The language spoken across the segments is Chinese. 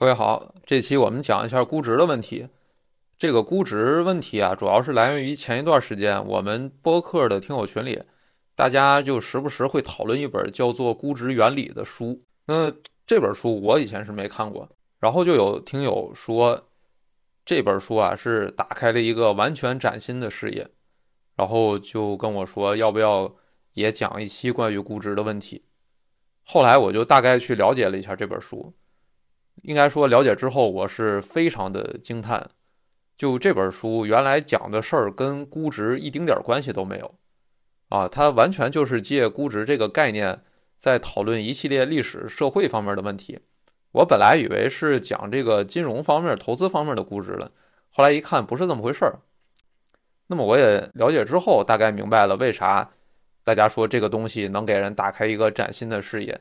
各位好，这期我们讲一下估值的问题。这个估值问题啊，主要是来源于前一段时间我们播客的听友群里，大家就时不时会讨论一本叫做《估值原理》的书。那这本书我以前是没看过，然后就有听友说这本书啊是打开了一个完全崭新的视野，然后就跟我说要不要也讲一期关于估值的问题。后来我就大概去了解了一下这本书。应该说，了解之后我是非常的惊叹。就这本书原来讲的事儿跟估值一丁点儿关系都没有，啊，它完全就是借估值这个概念在讨论一系列历史社会方面的问题。我本来以为是讲这个金融方面、投资方面的估值了，后来一看不是这么回事儿。那么我也了解之后，大概明白了为啥大家说这个东西能给人打开一个崭新的视野，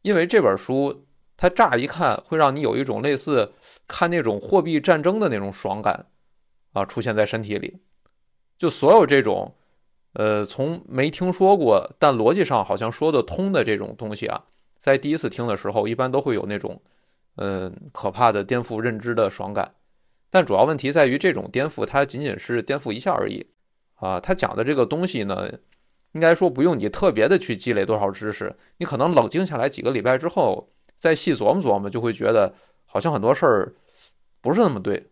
因为这本书。它乍一看会让你有一种类似看那种货币战争的那种爽感，啊，出现在身体里。就所有这种，呃，从没听说过但逻辑上好像说得通的这种东西啊，在第一次听的时候，一般都会有那种，嗯，可怕的颠覆认知的爽感。但主要问题在于，这种颠覆它仅仅是颠覆一下而已，啊，他讲的这个东西呢，应该说不用你特别的去积累多少知识，你可能冷静下来几个礼拜之后。再细琢磨琢磨，就会觉得好像很多事儿不是那么对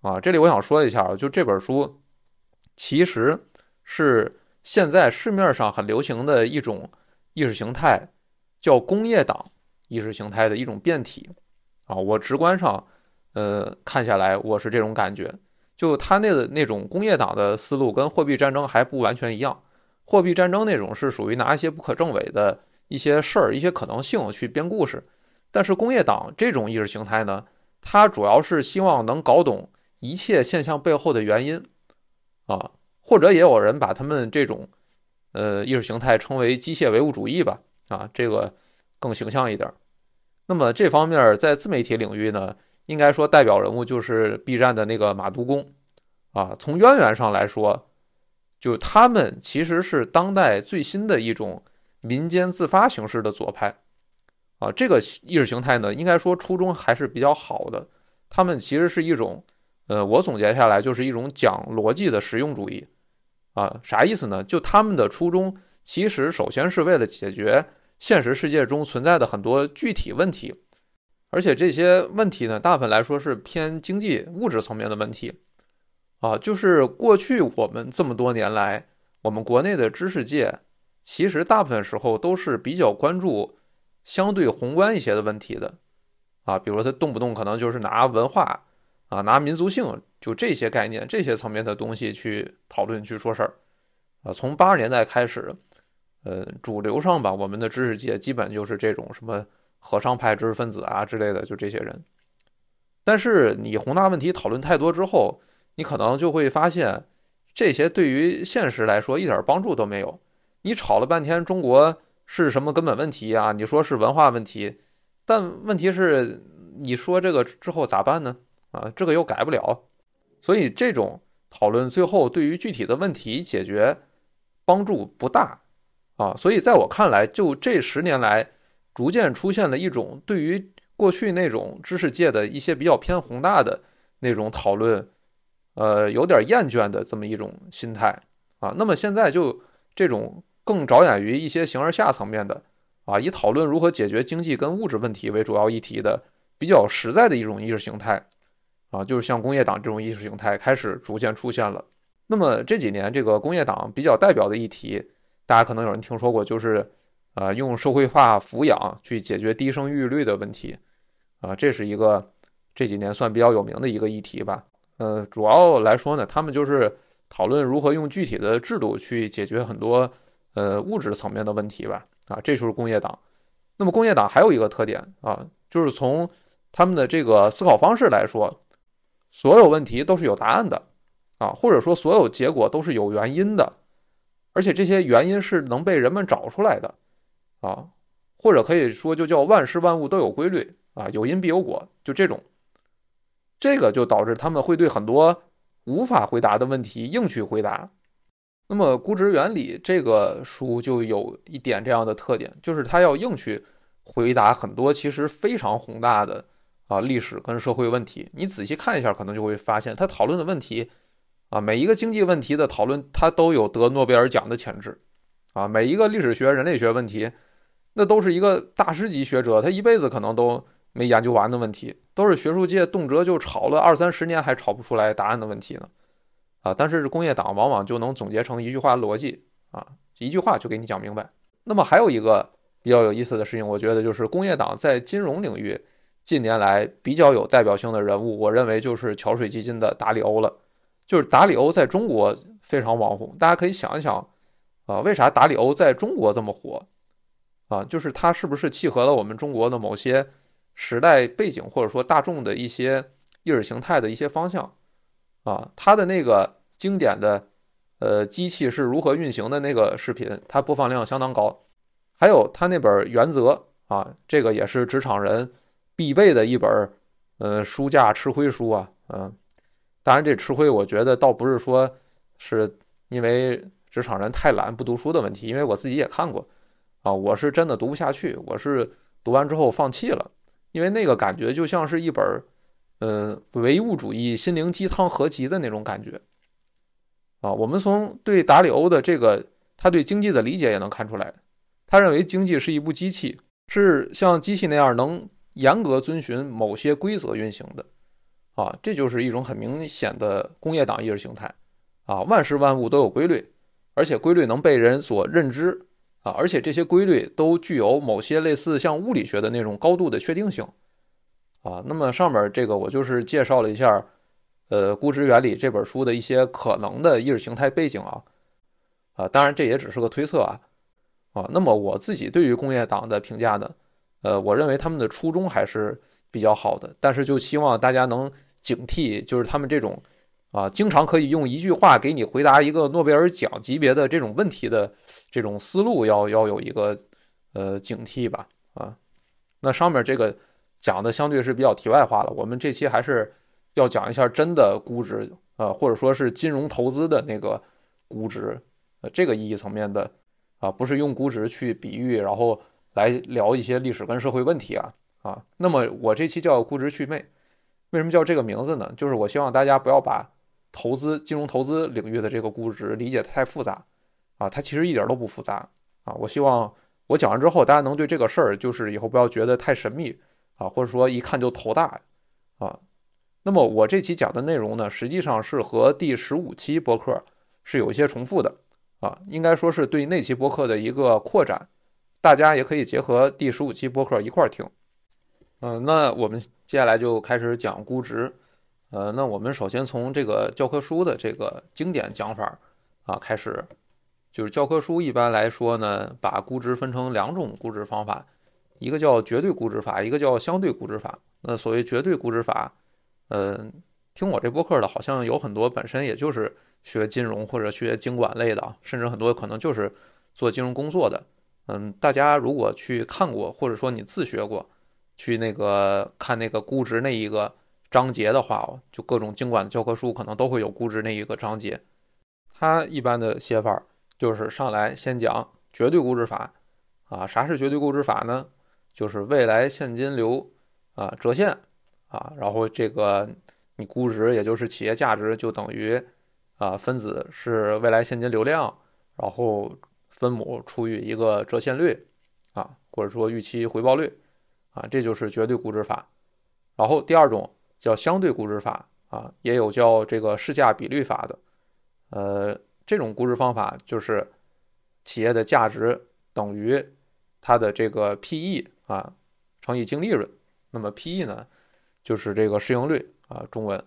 啊。这里我想说一下，就这本书其实是现在市面上很流行的一种意识形态，叫工业党意识形态的一种变体啊。我直观上呃看下来，我是这种感觉。就他那个那种工业党的思路跟货币战争还不完全一样，货币战争那种是属于拿一些不可证伪的一些事儿、一些可能性去编故事。但是工业党这种意识形态呢，它主要是希望能搞懂一切现象背后的原因，啊，或者也有人把他们这种，呃，意识形态称为机械唯物主义吧，啊，这个更形象一点。那么这方面在自媒体领域呢，应该说代表人物就是 B 站的那个马都工，啊，从渊源上来说，就他们其实是当代最新的一种民间自发形式的左派。啊，这个意识形态呢，应该说初衷还是比较好的。他们其实是一种，呃，我总结下来就是一种讲逻辑的实用主义。啊，啥意思呢？就他们的初衷其实首先是为了解决现实世界中存在的很多具体问题，而且这些问题呢，大部分来说是偏经济物质层面的问题。啊，就是过去我们这么多年来，我们国内的知识界其实大部分时候都是比较关注。相对宏观一些的问题的，啊，比如说他动不动可能就是拿文化啊，拿民族性，就这些概念、这些层面的东西去讨论、去说事儿，啊，从八十年代开始，呃，主流上吧，我们的知识界基本就是这种什么和尚派知识分子啊之类的，就这些人。但是你宏大问题讨论太多之后，你可能就会发现，这些对于现实来说一点帮助都没有。你吵了半天中国。是什么根本问题啊？你说是文化问题，但问题是你说这个之后咋办呢？啊，这个又改不了，所以这种讨论最后对于具体的问题解决帮助不大啊。所以在我看来，就这十年来，逐渐出现了一种对于过去那种知识界的一些比较偏宏大的那种讨论，呃，有点厌倦的这么一种心态啊。那么现在就这种。更着眼于一些形而下层面的，啊，以讨论如何解决经济跟物质问题为主要议题的比较实在的一种意识形态，啊，就是像工业党这种意识形态开始逐渐出现了。那么这几年这个工业党比较代表的议题，大家可能有人听说过，就是啊，用社会化抚养去解决低生育率的问题，啊，这是一个这几年算比较有名的一个议题吧。呃，主要来说呢，他们就是讨论如何用具体的制度去解决很多。呃，物质层面的问题吧，啊，这就是工业党。那么工业党还有一个特点啊，就是从他们的这个思考方式来说，所有问题都是有答案的，啊，或者说所有结果都是有原因的，而且这些原因是能被人们找出来的，啊，或者可以说就叫万事万物都有规律啊，有因必有果，就这种，这个就导致他们会对很多无法回答的问题硬去回答。那么，估值原理这个书就有一点这样的特点，就是它要硬去回答很多其实非常宏大的啊历史跟社会问题。你仔细看一下，可能就会发现他讨论的问题啊，每一个经济问题的讨论，他都有得诺贝尔奖的潜质啊。每一个历史学、人类学问题，那都是一个大师级学者，他一辈子可能都没研究完的问题，都是学术界动辄就吵了二三十年还吵不出来答案的问题呢。啊，但是工业党往往就能总结成一句话逻辑啊，一句话就给你讲明白。那么还有一个比较有意思的事情，我觉得就是工业党在金融领域近年来比较有代表性的人物，我认为就是桥水基金的达里欧了。就是达里欧在中国非常网红，大家可以想一想啊，为啥达里欧在中国这么火啊？就是他是不是契合了我们中国的某些时代背景，或者说大众的一些意识形态的一些方向？啊，他的那个经典的，呃，机器是如何运行的那个视频，它播放量相当高。还有他那本《原则》啊，这个也是职场人必备的一本，呃，书架吃灰书啊。嗯，当然这吃灰，我觉得倒不是说是因为职场人太懒不读书的问题，因为我自己也看过啊，我是真的读不下去，我是读完之后放弃了，因为那个感觉就像是一本。呃，唯物主义心灵鸡汤合集的那种感觉。啊，我们从对达里欧的这个他对经济的理解也能看出来，他认为经济是一部机器，是像机器那样能严格遵循某些规则运行的。啊，这就是一种很明显的工业党意识形态。啊，万事万物都有规律，而且规律能被人所认知。啊，而且这些规律都具有某些类似像物理学的那种高度的确定性。啊，那么上面这个我就是介绍了一下，呃，《估值原理》这本书的一些可能的意识形态背景啊，啊，当然这也只是个推测啊，啊，那么我自己对于工业党的评价呢，呃，我认为他们的初衷还是比较好的，但是就希望大家能警惕，就是他们这种啊，经常可以用一句话给你回答一个诺贝尔奖级别的这种问题的这种思路，要要有一个呃警惕吧，啊，那上面这个。讲的相对是比较题外话了，我们这期还是要讲一下真的估值，呃，或者说是金融投资的那个估值，呃，这个意义层面的，啊，不是用估值去比喻，然后来聊一些历史跟社会问题啊，啊，那么我这期叫估值祛魅，为什么叫这个名字呢？就是我希望大家不要把投资金融投资领域的这个估值理解太复杂，啊，它其实一点都不复杂，啊，我希望我讲完之后，大家能对这个事儿，就是以后不要觉得太神秘。啊，或者说一看就头大，啊，那么我这期讲的内容呢，实际上是和第十五期播客是有一些重复的，啊，应该说是对那期播客的一个扩展，大家也可以结合第十五期播客一块儿听，嗯，那我们接下来就开始讲估值，呃，那我们首先从这个教科书的这个经典讲法啊开始，就是教科书一般来说呢，把估值分成两种估值方法。一个叫绝对估值法，一个叫相对估值法。那所谓绝对估值法，嗯，听我这播客的好像有很多本身也就是学金融或者学经管类的，甚至很多可能就是做金融工作的。嗯，大家如果去看过，或者说你自学过，去那个看那个估值那一个章节的话，就各种经管的教科书可能都会有估值那一个章节。它一般的写法就是上来先讲绝对估值法，啊，啥是绝对估值法呢？就是未来现金流啊折现啊，然后这个你估值也就是企业价值就等于啊分子是未来现金流量，然后分母除以一个折现率啊，或者说预期回报率啊，这就是绝对估值法。然后第二种叫相对估值法啊，也有叫这个市价比率法的。呃，这种估值方法就是企业的价值等于它的这个 P/E。啊，乘以净利润，那么 P/E 呢，就是这个市盈率啊，中文，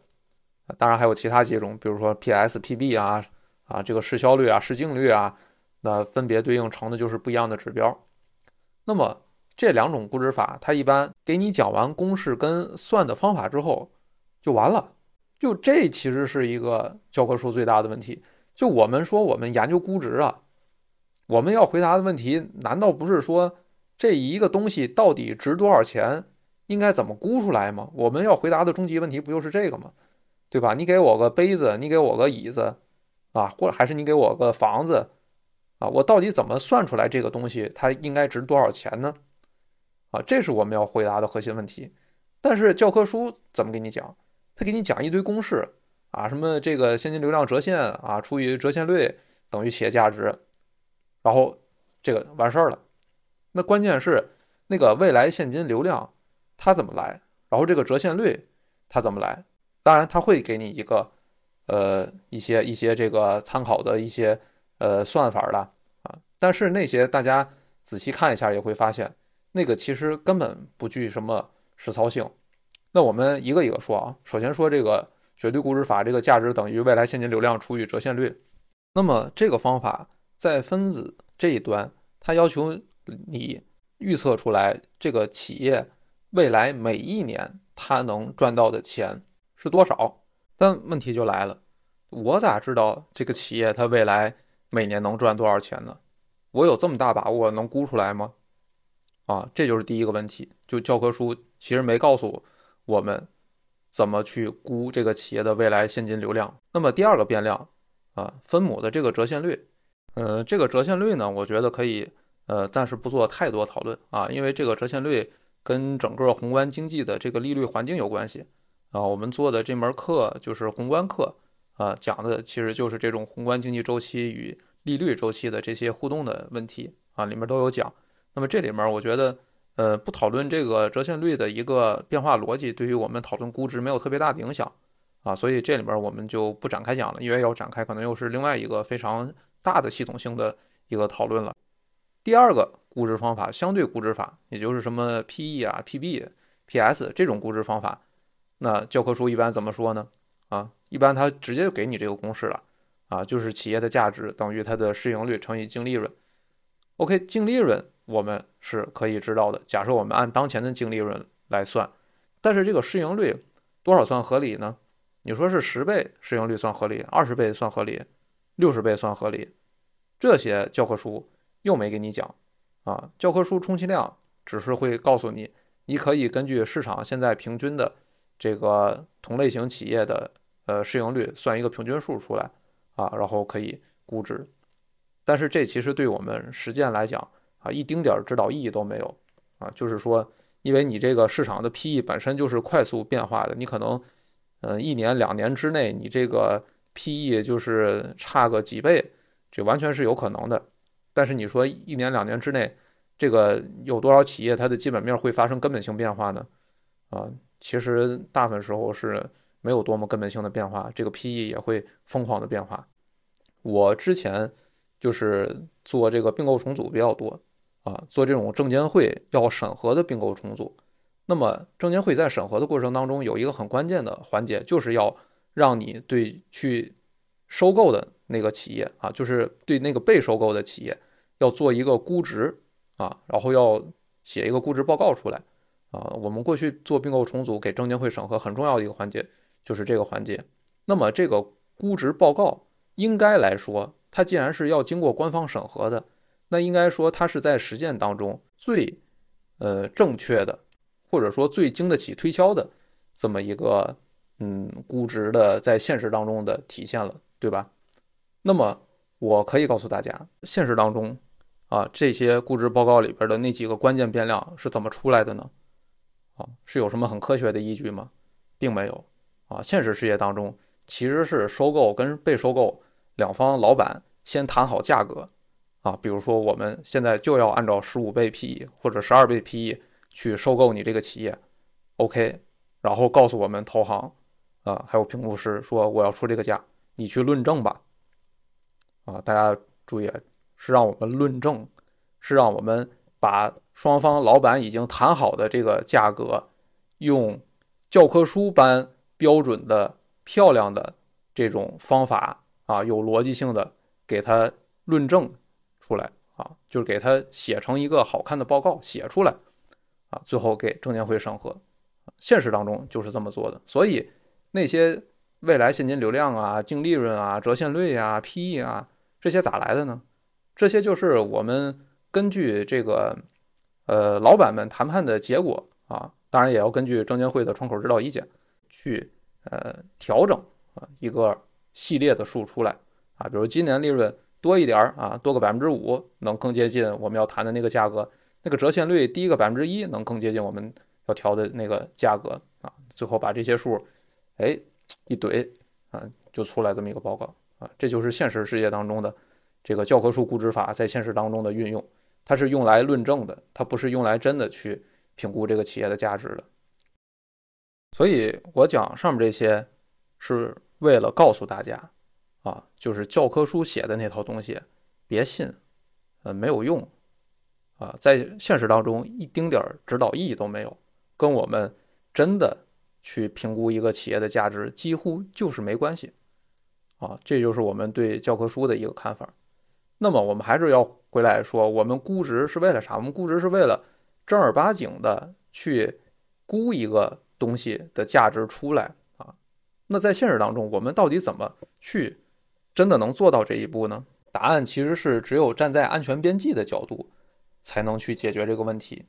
当然还有其他几种，比如说 P/S、P/B 啊，啊，这个市销率啊、市净率啊，那分别对应成的就是不一样的指标。那么这两种估值法，它一般给你讲完公式跟算的方法之后就完了，就这其实是一个教科书最大的问题。就我们说我们研究估值啊，我们要回答的问题，难道不是说？这一个东西到底值多少钱，应该怎么估出来吗？我们要回答的终极问题不就是这个吗？对吧？你给我个杯子，你给我个椅子，啊，或者还是你给我个房子，啊，我到底怎么算出来这个东西它应该值多少钱呢？啊，这是我们要回答的核心问题。但是教科书怎么给你讲？他给你讲一堆公式啊，什么这个现金流量折现啊除以折现率等于企业价值，然后这个完事儿了。那关键是那个未来现金流量它怎么来？然后这个折现率它怎么来？当然他会给你一个呃一些一些这个参考的一些呃算法的啊，但是那些大家仔细看一下也会发现，那个其实根本不具什么实操性。那我们一个一个说啊，首先说这个绝对估值法，这个价值等于未来现金流量除以折现率。那么这个方法在分子这一端，它要求你预测出来这个企业未来每一年它能赚到的钱是多少。但问题就来了，我咋知道这个企业它未来每年能赚多少钱呢？我有这么大把握能估出来吗？啊，这就是第一个问题。就教科书其实没告诉我。们怎么去估这个企业的未来现金流量？那么第二个变量啊，分母的这个折现率，呃，这个折现率呢，我觉得可以呃暂时不做太多讨论啊，因为这个折现率跟整个宏观经济的这个利率环境有关系啊。我们做的这门课就是宏观课啊，讲的其实就是这种宏观经济周期与利率周期的这些互动的问题啊，里面都有讲。那么这里面我觉得。呃，不讨论这个折现率的一个变化逻辑，对于我们讨论估值没有特别大的影响啊，所以这里面我们就不展开讲了，因为要展开可能又是另外一个非常大的系统性的一个讨论了。第二个估值方法，相对估值法，也就是什么 PE 啊、PB、PS 这种估值方法，那教科书一般怎么说呢？啊，一般它直接就给你这个公式了啊，就是企业的价值等于它的市盈率乘以净利润。OK，净利润。我们是可以知道的。假设我们按当前的净利润来算，但是这个市盈率多少算合理呢？你说是十倍市盈率算合理，二十倍算合理，六十倍算合理？这些教科书又没给你讲啊。教科书充其量只是会告诉你，你可以根据市场现在平均的这个同类型企业的呃市盈率算一个平均数出来啊，然后可以估值。但是这其实对我们实践来讲，啊，一丁点指导意义都没有，啊，就是说，因为你这个市场的 PE 本身就是快速变化的，你可能，呃，一年两年之内，你这个 PE 就是差个几倍，这完全是有可能的。但是你说一年两年之内，这个有多少企业它的基本面会发生根本性变化呢？啊，其实大部分时候是没有多么根本性的变化，这个 PE 也会疯狂的变化。我之前就是做这个并购重组比较多。啊，做这种证监会要审核的并购重组，那么证监会在审核的过程当中有一个很关键的环节，就是要让你对去收购的那个企业啊，就是对那个被收购的企业要做一个估值啊，然后要写一个估值报告出来啊。我们过去做并购重组给证监会审核很重要的一个环节就是这个环节。那么这个估值报告应该来说，它既然是要经过官方审核的。那应该说，它是在实践当中最，呃，正确的，或者说最经得起推敲的这么一个，嗯，估值的在现实当中的体现了，对吧？那么我可以告诉大家，现实当中，啊，这些估值报告里边的那几个关键变量是怎么出来的呢？啊，是有什么很科学的依据吗？并没有，啊，现实世界当中其实是收购跟被收购两方老板先谈好价格。啊，比如说我们现在就要按照十五倍 PE 或者十二倍 PE 去收购你这个企业，OK，然后告诉我们投行，啊，还有评估师说我要出这个价，你去论证吧。啊，大家注意啊，是让我们论证，是让我们把双方老板已经谈好的这个价格，用教科书般标准的、漂亮的这种方法啊，有逻辑性的给他论证。出来啊，就是给他写成一个好看的报告，写出来啊，最后给证监会审核。现实当中就是这么做的，所以那些未来现金流量啊、净利润啊、折现率啊、PE 啊这些咋来的呢？这些就是我们根据这个呃老板们谈判的结果啊，当然也要根据证监会的窗口指导意见去呃调整啊一个系列的数出来啊，比如今年利润。多一点儿啊，多个百分之五，能更接近我们要谈的那个价格。那个折现率低个百分之一，能更接近我们要调的那个价格啊，最后把这些数，哎，一怼啊，就出来这么一个报告这就是现实世界当中的这个教科书估值法在现实当中的运用，它是用来论证的，它不是用来真的去评估这个企业的价值的。所以我讲上面这些，是为了告诉大家，啊，就是教科书写的那套东西，别信，呃，没有用，啊，在现实当中一丁点儿指导意义都没有，跟我们真的去评估一个企业的价值几乎就是没关系，啊，这就是我们对教科书的一个看法。那么我们还是要回来说，我们估值是为了啥？我们估值是为了正儿八经的去估一个。东西的价值出来啊，那在现实当中，我们到底怎么去真的能做到这一步呢？答案其实是只有站在安全边际的角度，才能去解决这个问题。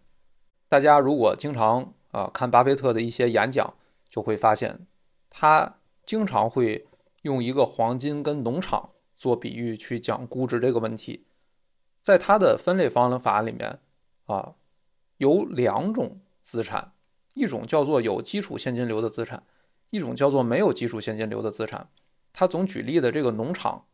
大家如果经常啊看巴菲特的一些演讲，就会发现他经常会用一个黄金跟农场做比喻去讲估值这个问题。在他的分类方法里面啊，有两种资产。一种叫做有基础现金流的资产，一种叫做没有基础现金流的资产。他总举例的这个农场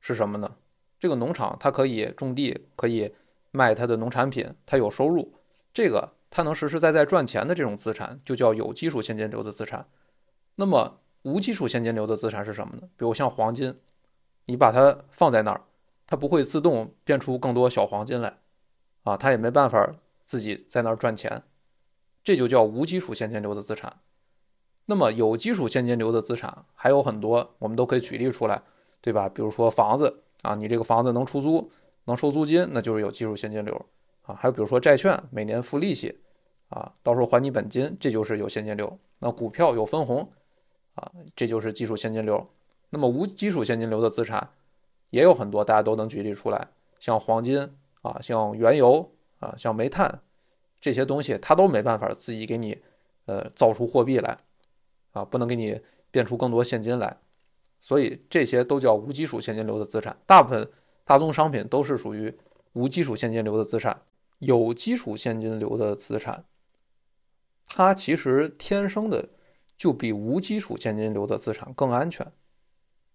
是什么呢？这个农场它可以种地，可以卖它的农产品，它有收入，这个它能实实在在赚钱的这种资产就叫有基础现金流的资产。那么无基础现金流的资产是什么呢？比如像黄金，你把它放在那儿，它不会自动变出更多小黄金来，啊，它也没办法自己在那儿赚钱。这就叫无基础现金流的资产。那么有基础现金流的资产还有很多，我们都可以举例出来，对吧？比如说房子啊，你这个房子能出租，能收租金，那就是有基础现金流啊。还有比如说债券，每年付利息啊，到时候还你本金，这就是有现金流。那股票有分红啊，这就是基础现金流。那么无基础现金流的资产也有很多，大家都能举例出来，像黄金啊，像原油啊，像煤炭。这些东西它都没办法自己给你，呃，造出货币来，啊，不能给你变出更多现金来，所以这些都叫无基础现金流的资产。大部分大宗商品都是属于无基础现金流的资产。有基础现金流的资产，它其实天生的就比无基础现金流的资产更安全。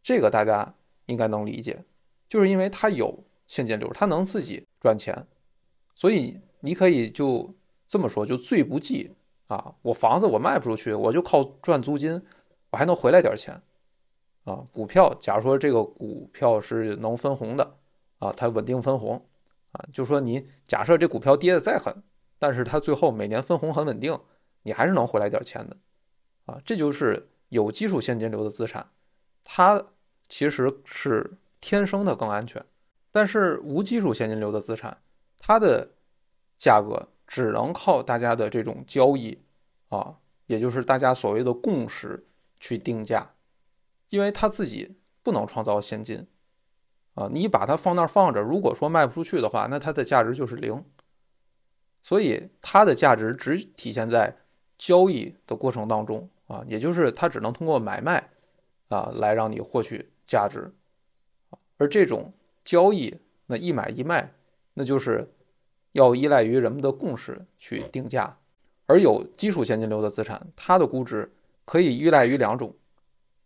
这个大家应该能理解，就是因为它有现金流，它能自己赚钱，所以。你可以就这么说，就最不济啊！我房子我卖不出去，我就靠赚租金，我还能回来点钱啊！股票，假如说这个股票是能分红的啊，它稳定分红啊，就说你假设这股票跌的再狠，但是它最后每年分红很稳定，你还是能回来点钱的啊！这就是有基础现金流的资产，它其实是天生的更安全，但是无基础现金流的资产，它的价格只能靠大家的这种交易啊，也就是大家所谓的共识去定价，因为他自己不能创造现金啊，你把它放那儿放着，如果说卖不出去的话，那它的价值就是零，所以它的价值只体现在交易的过程当中啊，也就是它只能通过买卖啊来让你获取价值，而这种交易那一买一卖，那就是。要依赖于人们的共识去定价，而有基础现金流的资产，它的估值可以依赖于两种，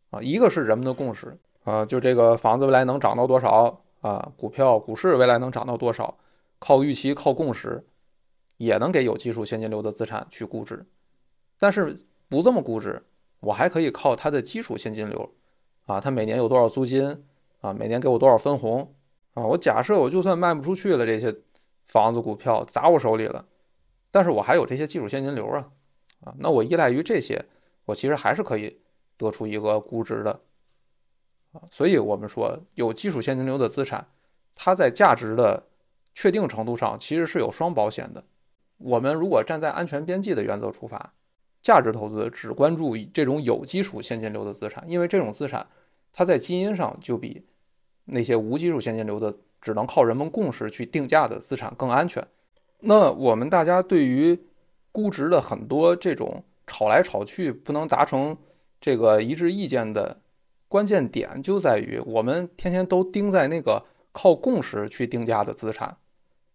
啊，一个是人们的共识，啊，就这个房子未来能涨到多少啊，股票股市未来能涨到多少，靠预期靠共识，也能给有基础现金流的资产去估值，但是不这么估值，我还可以靠它的基础现金流，啊，它每年有多少租金，啊，每年给我多少分红，啊，我假设我就算卖不出去了这些。房子、股票砸我手里了，但是我还有这些基础现金流啊，啊，那我依赖于这些，我其实还是可以得出一个估值的，啊，所以我们说有基础现金流的资产，它在价值的确定程度上其实是有双保险的。我们如果站在安全边际的原则出发，价值投资只关注这种有基础现金流的资产，因为这种资产它在基因上就比那些无基础现金流的。只能靠人们共识去定价的资产更安全。那我们大家对于估值的很多这种吵来吵去不能达成这个一致意见的关键点，就在于我们天天都盯在那个靠共识去定价的资产。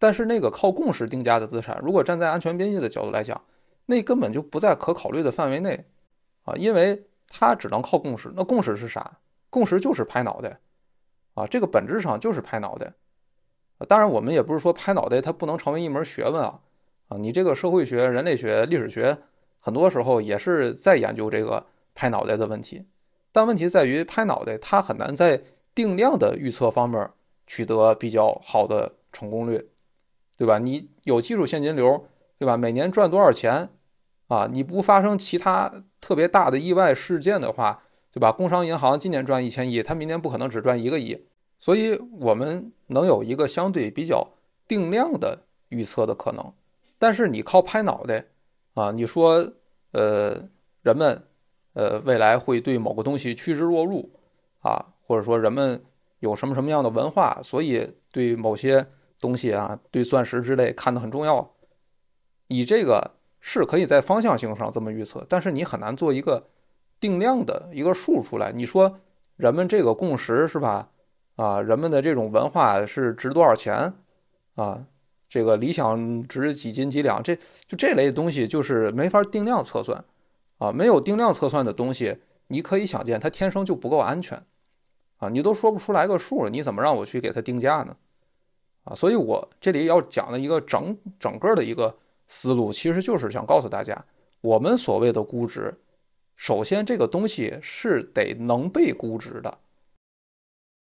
但是那个靠共识定价的资产，如果站在安全边际的角度来讲，那根本就不在可考虑的范围内啊，因为它只能靠共识。那共识是啥？共识就是拍脑袋啊，这个本质上就是拍脑袋。当然，我们也不是说拍脑袋它不能成为一门学问啊啊，你这个社会学、人类学、历史学，很多时候也是在研究这个拍脑袋的问题。但问题在于，拍脑袋它很难在定量的预测方面取得比较好的成功率，对吧？你有基础现金流，对吧？每年赚多少钱啊？你不发生其他特别大的意外事件的话，对吧？工商银行今年赚一千亿，它明年不可能只赚一个亿。所以，我们能有一个相对比较定量的预测的可能，但是你靠拍脑袋啊，你说，呃，人们，呃，未来会对某个东西趋之若鹜啊，或者说人们有什么什么样的文化，所以对某些东西啊，对钻石之类看得很重要，你这个是可以在方向性上这么预测，但是你很难做一个定量的一个数出来。你说人们这个共识是吧？啊，人们的这种文化是值多少钱？啊，这个理想值几斤几两？这就这类东西就是没法定量测算，啊，没有定量测算的东西，你可以想见它天生就不够安全，啊，你都说不出来个数，你怎么让我去给它定价呢？啊，所以我这里要讲的一个整整个的一个思路，其实就是想告诉大家，我们所谓的估值，首先这个东西是得能被估值的。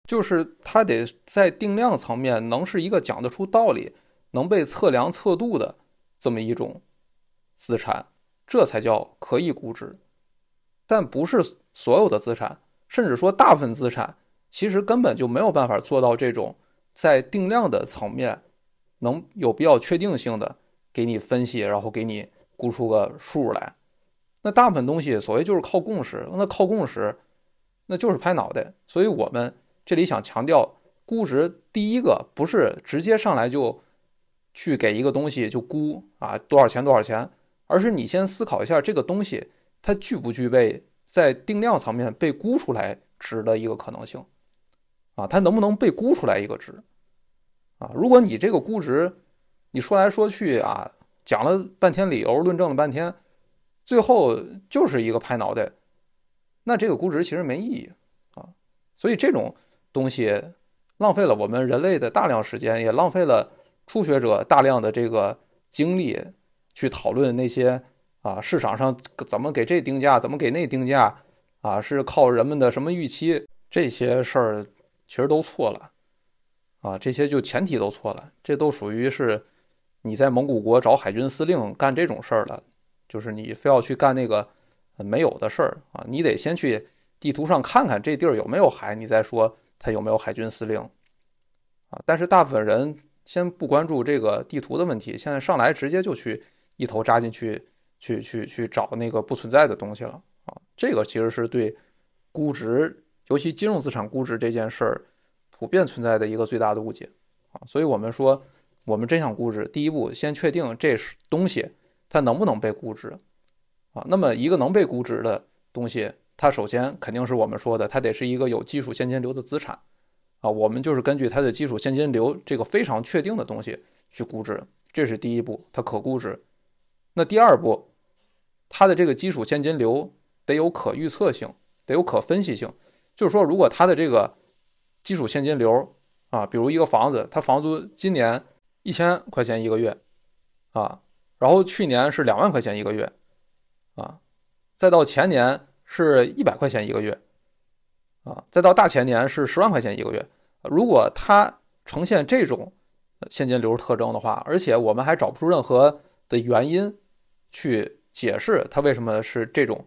就是它得在定量层面能是一个讲得出道理、能被测量测度的这么一种资产，这才叫可以估值。但不是所有的资产，甚至说大部分资产，其实根本就没有办法做到这种在定量的层面能有比较确定性的给你分析，然后给你估出个数来。那大部分东西所谓就是靠共识，那靠共识，那就是拍脑袋。所以我们。这里想强调，估值第一个不是直接上来就去给一个东西就估啊多少钱多少钱，而是你先思考一下这个东西它具不具备在定量层面被估出来值的一个可能性啊，它能不能被估出来一个值啊？如果你这个估值你说来说去啊讲了半天理由论证了半天，最后就是一个拍脑袋，那这个估值其实没意义啊，所以这种。东西浪费了我们人类的大量时间，也浪费了初学者大量的这个精力去讨论那些啊市场上怎么给这定价，怎么给那定价啊，是靠人们的什么预期？这些事儿其实都错了啊，这些就前提都错了，这都属于是你在蒙古国找海军司令干这种事儿了，就是你非要去干那个没有的事儿啊，你得先去地图上看看这地儿有没有海，你再说。他有没有海军司令啊？但是大部分人先不关注这个地图的问题，现在上来直接就去一头扎进去，去去去找那个不存在的东西了啊！这个其实是对估值，尤其金融资产估值这件事儿普遍存在的一个最大的误解啊！所以我们说，我们真想估值，第一步先确定这东西它能不能被估值啊？那么一个能被估值的东西。它首先肯定是我们说的，它得是一个有基础现金流的资产，啊，我们就是根据它的基础现金流这个非常确定的东西去估值，这是第一步，它可估值。那第二步，它的这个基础现金流得有可预测性，得有可分析性，就是说，如果它的这个基础现金流啊，比如一个房子，它房租今年一千块钱一个月，啊，然后去年是两万块钱一个月，啊，再到前年。是一百块钱一个月，啊，再到大前年是十万块钱一个月。如果它呈现这种现金流特征的话，而且我们还找不出任何的原因去解释它为什么是这种，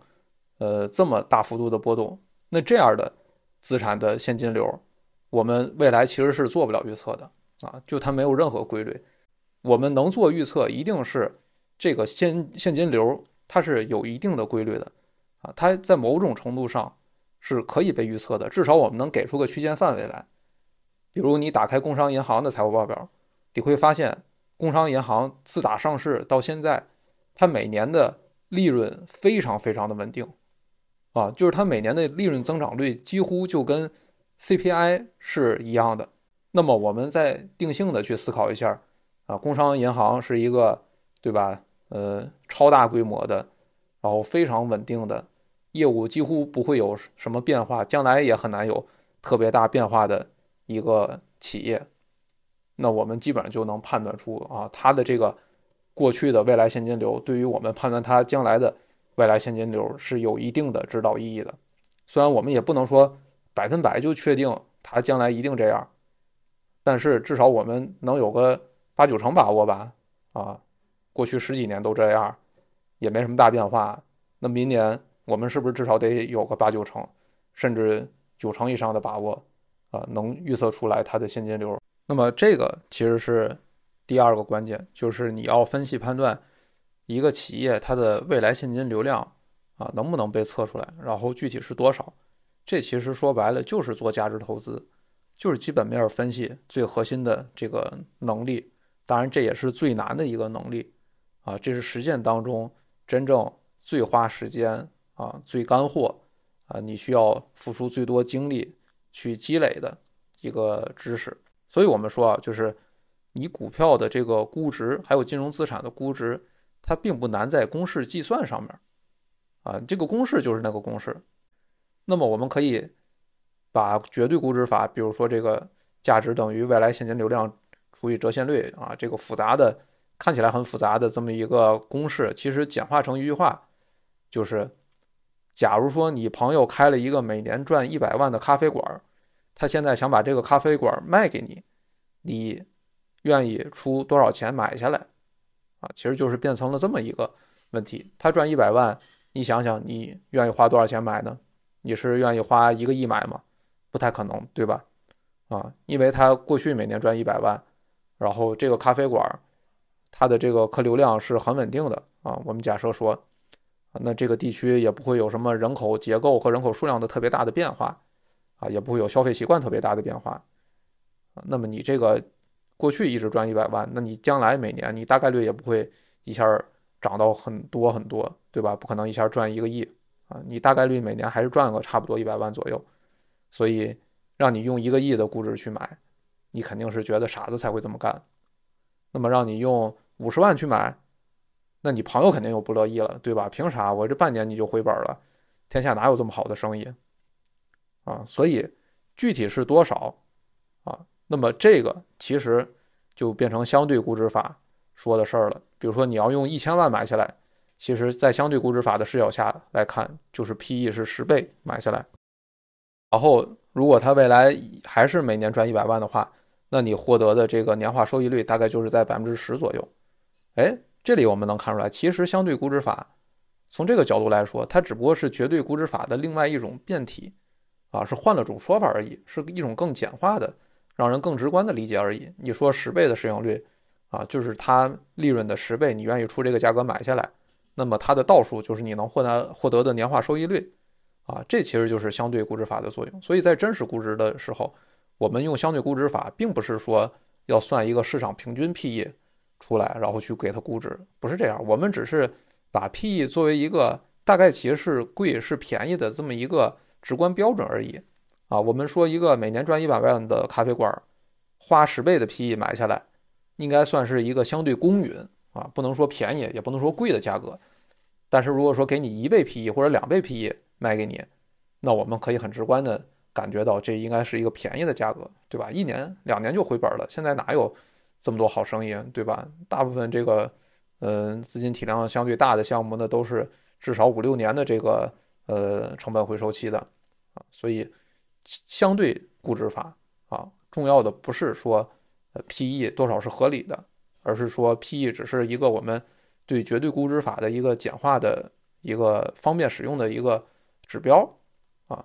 呃，这么大幅度的波动，那这样的资产的现金流，我们未来其实是做不了预测的啊，就它没有任何规律。我们能做预测，一定是这个现现金流它是有一定的规律的。啊，它在某种程度上是可以被预测的，至少我们能给出个区间范围来。比如你打开工商银行的财务报表，你会发现工商银行自打上市到现在，它每年的利润非常非常的稳定，啊，就是它每年的利润增长率几乎就跟 CPI 是一样的。那么我们再定性的去思考一下，啊，工商银行是一个，对吧？呃超大规模的，然后非常稳定的业务，几乎不会有什么变化，将来也很难有特别大变化的一个企业，那我们基本上就能判断出啊，它的这个过去的未来现金流，对于我们判断它将来的未来现金流是有一定的指导意义的。虽然我们也不能说百分百就确定它将来一定这样。但是至少我们能有个八九成把握吧，啊，过去十几年都这样，也没什么大变化。那明年我们是不是至少得有个八九成，甚至九成以上的把握，啊，能预测出来它的现金流？那么这个其实是第二个关键，就是你要分析判断一个企业它的未来现金流量啊能不能被测出来，然后具体是多少？这其实说白了就是做价值投资。就是基本面分析最核心的这个能力，当然这也是最难的一个能力啊，这是实践当中真正最花时间啊、最干货啊，你需要付出最多精力去积累的一个知识。所以我们说啊，就是你股票的这个估值，还有金融资产的估值，它并不难在公式计算上面啊，这个公式就是那个公式。那么我们可以。把绝对估值法，比如说这个价值等于未来现金流量除以折现率啊，这个复杂的看起来很复杂的这么一个公式，其实简化成一句话，就是：假如说你朋友开了一个每年赚一百万的咖啡馆，他现在想把这个咖啡馆卖给你，你愿意出多少钱买下来？啊，其实就是变成了这么一个问题。他赚一百万，你想想，你愿意花多少钱买呢？你是愿意花一个亿买吗？不太可能，对吧？啊，因为他过去每年赚一百万，然后这个咖啡馆，它的这个客流量是很稳定的啊。我们假设说，那这个地区也不会有什么人口结构和人口数量的特别大的变化，啊，也不会有消费习惯特别大的变化。那么你这个过去一直赚一百万，那你将来每年你大概率也不会一下涨到很多很多，对吧？不可能一下赚一个亿啊，你大概率每年还是赚个差不多一百万左右。所以，让你用一个亿的估值去买，你肯定是觉得傻子才会这么干。那么，让你用五十万去买，那你朋友肯定又不乐意了，对吧？凭啥我这半年你就回本了？天下哪有这么好的生意啊？所以，具体是多少啊？那么这个其实就变成相对估值法说的事儿了。比如说，你要用一千万买下来，其实在相对估值法的视角下来看，就是 P/E 是十倍买下来。然后，如果他未来还是每年赚一百万的话，那你获得的这个年化收益率大概就是在百分之十左右。哎，这里我们能看出来，其实相对估值法从这个角度来说，它只不过是绝对估值法的另外一种变体，啊，是换了种说法而已，是一种更简化的、让人更直观的理解而已。你说十倍的市盈率，啊，就是它利润的十倍，你愿意出这个价格买下来，那么它的倒数就是你能获得获得的年化收益率。啊，这其实就是相对估值法的作用。所以在真实估值的时候，我们用相对估值法，并不是说要算一个市场平均 PE 出来，然后去给它估值，不是这样。我们只是把 PE 作为一个大概其实是贵是便宜的这么一个直观标准而已。啊，我们说一个每年赚一百万的咖啡馆，花十倍的 PE 买下来，应该算是一个相对公允啊，不能说便宜，也不能说贵的价格。但是如果说给你一倍 PE 或者两倍 PE，卖给你，那我们可以很直观的感觉到这应该是一个便宜的价格，对吧？一年两年就回本了。现在哪有这么多好生意，对吧？大部分这个，嗯，资金体量相对大的项目，那都是至少五六年的这个呃成本回收期的啊。所以相对估值法啊，重要的不是说呃 PE 多少是合理的，而是说 PE 只是一个我们对绝对估值法的一个简化的。一个方便使用的一个指标啊，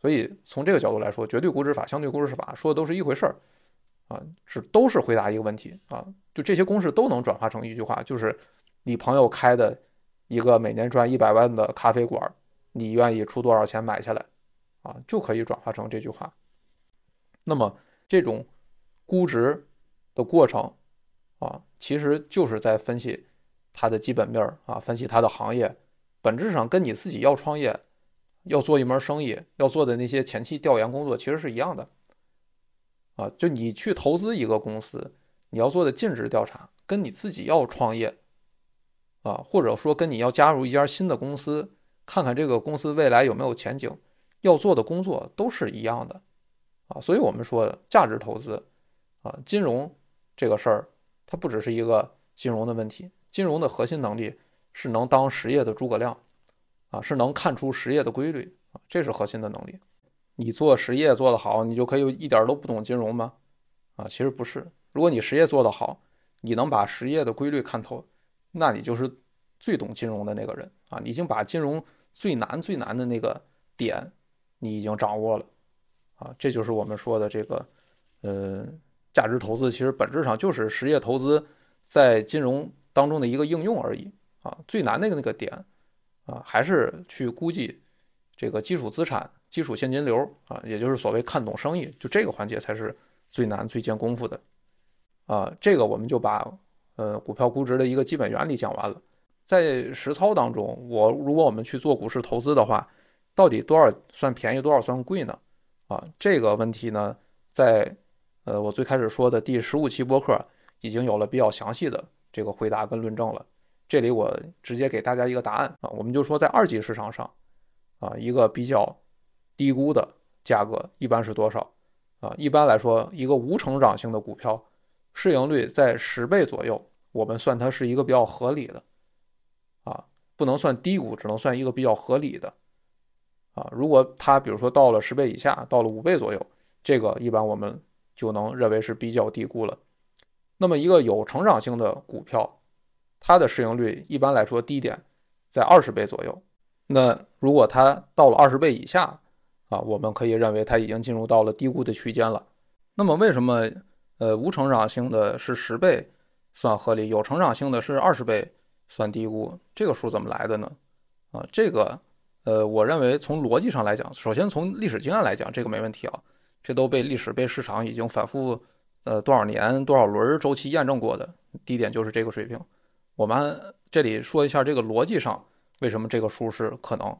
所以从这个角度来说，绝对估值法、相对估值法说的都是一回事儿啊，是都是回答一个问题啊，就这些公式都能转化成一句话，就是你朋友开的一个每年赚一百万的咖啡馆，你愿意出多少钱买下来啊，就可以转化成这句话。那么这种估值的过程啊，其实就是在分析它的基本面儿啊，分析它的行业。本质上跟你自己要创业、要做一门生意、要做的那些前期调研工作其实是一样的，啊，就你去投资一个公司，你要做的尽职调查，跟你自己要创业，啊，或者说跟你要加入一家新的公司，看看这个公司未来有没有前景，要做的工作都是一样的啊。所以我们说价值投资啊，金融这个事儿，它不只是一个金融的问题，金融的核心能力是能当实业的诸葛亮啊，是能看出实业的规律啊，这是核心的能力。你做实业做得好，你就可以一点都不懂金融吗？啊，其实不是。如果你实业做得好，你能把实业的规律看透，那你就是最懂金融的那个人啊！你已经把金融最难最难的那个点，你已经掌握了啊！这就是我们说的这个，呃，价值投资其实本质上就是实业投资在金融当中的一个应用而已啊！最难的那个点啊，还是去估计这个基础资产。基础现金流啊，也就是所谓看懂生意，就这个环节才是最难、最见功夫的啊。这个我们就把呃股票估值的一个基本原理讲完了。在实操当中，我如果我们去做股市投资的话，到底多少算便宜，多少算贵呢？啊，这个问题呢，在呃我最开始说的第十五期播客已经有了比较详细的这个回答跟论证了。这里我直接给大家一个答案啊，我们就说在二级市场上啊，一个比较。低估的价格一般是多少啊？一般来说，一个无成长性的股票市盈率在十倍左右，我们算它是一个比较合理的啊，不能算低估，只能算一个比较合理的啊。如果它比如说到了十倍以下，到了五倍左右，这个一般我们就能认为是比较低估了。那么一个有成长性的股票，它的市盈率一般来说低点在二十倍左右。那如果它到了二十倍以下，啊，我们可以认为它已经进入到了低估的区间了。那么为什么呃无成长性的是十倍算合理，有成长性的是二十倍算低估？这个数怎么来的呢？啊，这个呃，我认为从逻辑上来讲，首先从历史经验来讲，这个没问题啊，这都被历史被市场已经反复呃多少年多少轮周期验证过的低点就是这个水平。我们这里说一下这个逻辑上为什么这个数是可能。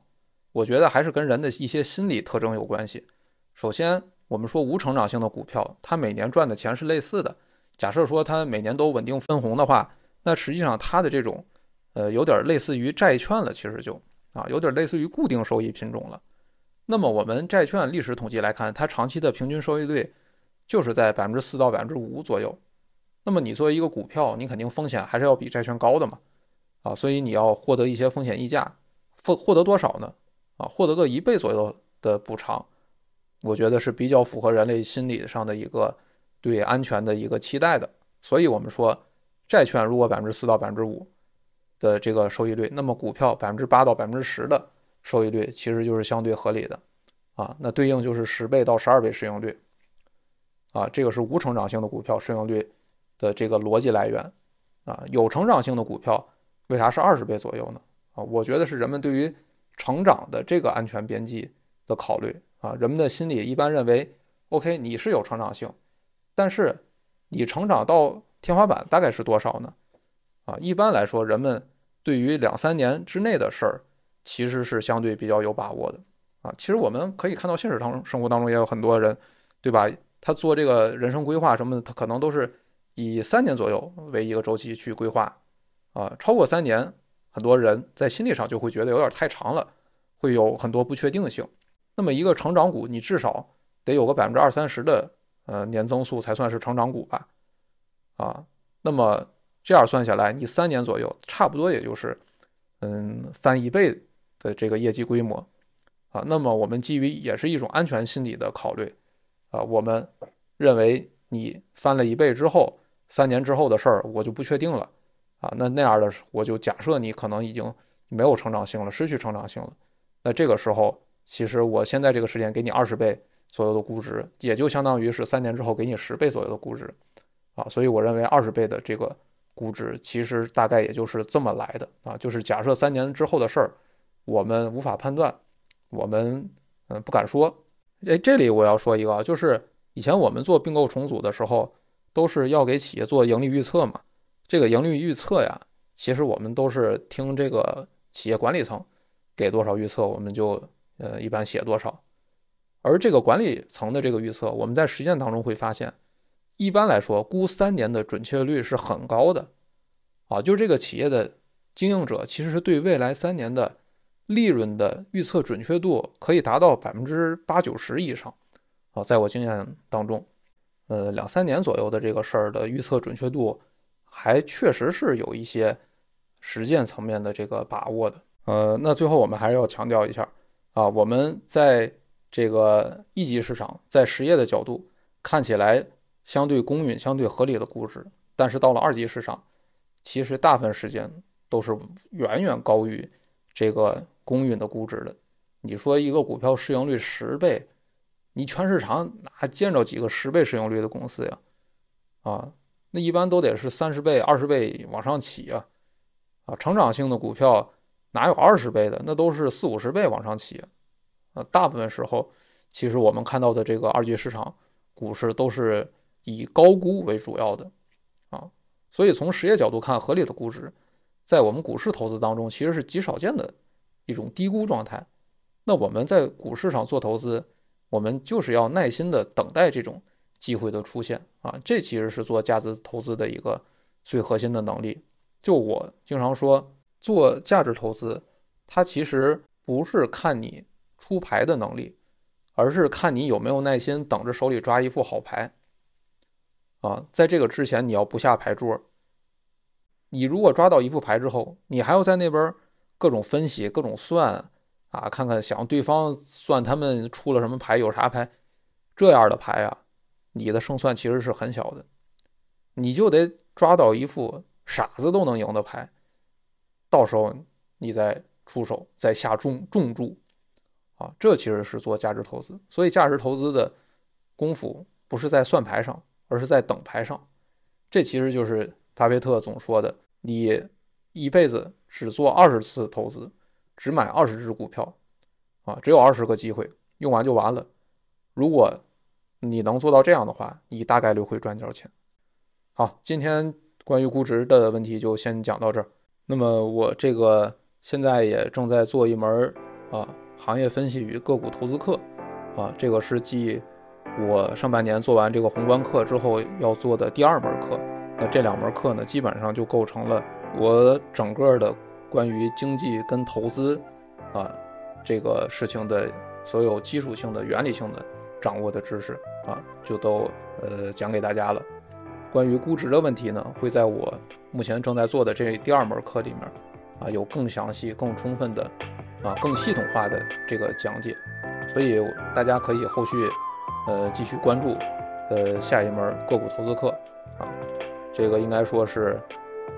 我觉得还是跟人的一些心理特征有关系。首先，我们说无成长性的股票，它每年赚的钱是类似的。假设说它每年都稳定分红的话，那实际上它的这种，呃，有点类似于债券了，其实就啊，有点类似于固定收益品种了。那么我们债券历史统计来看，它长期的平均收益率就是在百分之四到百分之五左右。那么你作为一个股票，你肯定风险还是要比债券高的嘛？啊，所以你要获得一些风险溢价，获获得多少呢？啊，获得个一倍左右的补偿，我觉得是比较符合人类心理上的一个对安全的一个期待的。所以，我们说，债券如果百分之四到百分之五的这个收益率，那么股票百分之八到百分之十的收益率其实就是相对合理的。啊，那对应就是十倍到十二倍市盈率。啊，这个是无成长性的股票市盈率的这个逻辑来源。啊，有成长性的股票为啥是二十倍左右呢？啊，我觉得是人们对于成长的这个安全边际的考虑啊，人们的心理一般认为，OK，你是有成长性，但是你成长到天花板大概是多少呢？啊，一般来说，人们对于两三年之内的事儿，其实是相对比较有把握的啊。其实我们可以看到现实当中，生活当中也有很多人，对吧？他做这个人生规划什么的，他可能都是以三年左右为一个周期去规划啊，超过三年。很多人在心理上就会觉得有点太长了，会有很多不确定性。那么一个成长股，你至少得有个百分之二三十的呃年增速才算是成长股吧？啊，那么这样算下来，你三年左右，差不多也就是嗯翻一倍的这个业绩规模啊。那么我们基于也是一种安全心理的考虑啊，我们认为你翻了一倍之后，三年之后的事儿我就不确定了。啊，那那样的我就假设你可能已经没有成长性了，失去成长性了。那这个时候，其实我现在这个时间给你二十倍左右的估值，也就相当于是三年之后给你十倍左右的估值。啊，所以我认为二十倍的这个估值，其实大概也就是这么来的。啊，就是假设三年之后的事儿，我们无法判断，我们嗯不敢说。哎，这里我要说一个，就是以前我们做并购重组的时候，都是要给企业做盈利预测嘛。这个盈利预测呀，其实我们都是听这个企业管理层给多少预测，我们就呃一般写多少。而这个管理层的这个预测，我们在实践当中会发现，一般来说估三年的准确率是很高的啊。就这个企业的经营者其实是对未来三年的利润的预测准确度可以达到百分之八九十以上啊，在我经验当中，呃，两三年左右的这个事儿的预测准确度，还确实是有一些实践层面的这个把握的。呃，那最后我们还是要强调一下啊，我们在这个一级市场，在实业的角度看起来相对公允、相对合理的估值，但是到了二级市场，其实大部分时间都是远远高于这个公允的估值的。你说一个股票市盈率十倍，你全市场哪见着几个十倍市盈率的公司呀？啊，那一般都得是三十倍、二十倍往上起啊！啊，成长性的股票。哪有二十倍的？那都是四五十倍往上起，啊，大部分时候，其实我们看到的这个二级市场股市都是以高估为主要的，啊，所以从实业角度看，合理的估值，在我们股市投资当中其实是极少见的一种低估状态。那我们在股市上做投资，我们就是要耐心的等待这种机会的出现，啊，这其实是做价值投资的一个最核心的能力。就我经常说。做价值投资，它其实不是看你出牌的能力，而是看你有没有耐心等着手里抓一副好牌。啊，在这个之前你要不下牌桌。你如果抓到一副牌之后，你还要在那边各种分析、各种算啊，看看想对方算他们出了什么牌、有啥牌，这样的牌啊，你的胜算其实是很小的。你就得抓到一副傻子都能赢的牌。到时候你再出手，再下重重注，啊，这其实是做价值投资。所以价值投资的功夫不是在算牌上，而是在等牌上。这其实就是巴菲特总说的：你一辈子只做二十次投资，只买二十只股票，啊，只有二十个机会，用完就完了。如果你能做到这样的话，你大概率会赚点钱。好，今天关于估值的问题就先讲到这儿。那么我这个现在也正在做一门啊行业分析与个股投资课，啊，这个是继我上半年做完这个宏观课之后要做的第二门课。那这两门课呢，基本上就构成了我整个的关于经济跟投资啊这个事情的所有基础性的、原理性的掌握的知识啊，就都呃讲给大家了。关于估值的问题呢，会在我目前正在做的这第二门课里面，啊，有更详细、更充分的，啊，更系统化的这个讲解，所以大家可以后续，呃，继续关注，呃，下一门个股投资课，啊，这个应该说是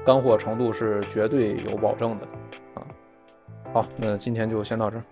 干货程度是绝对有保证的，啊，好，那今天就先到这儿。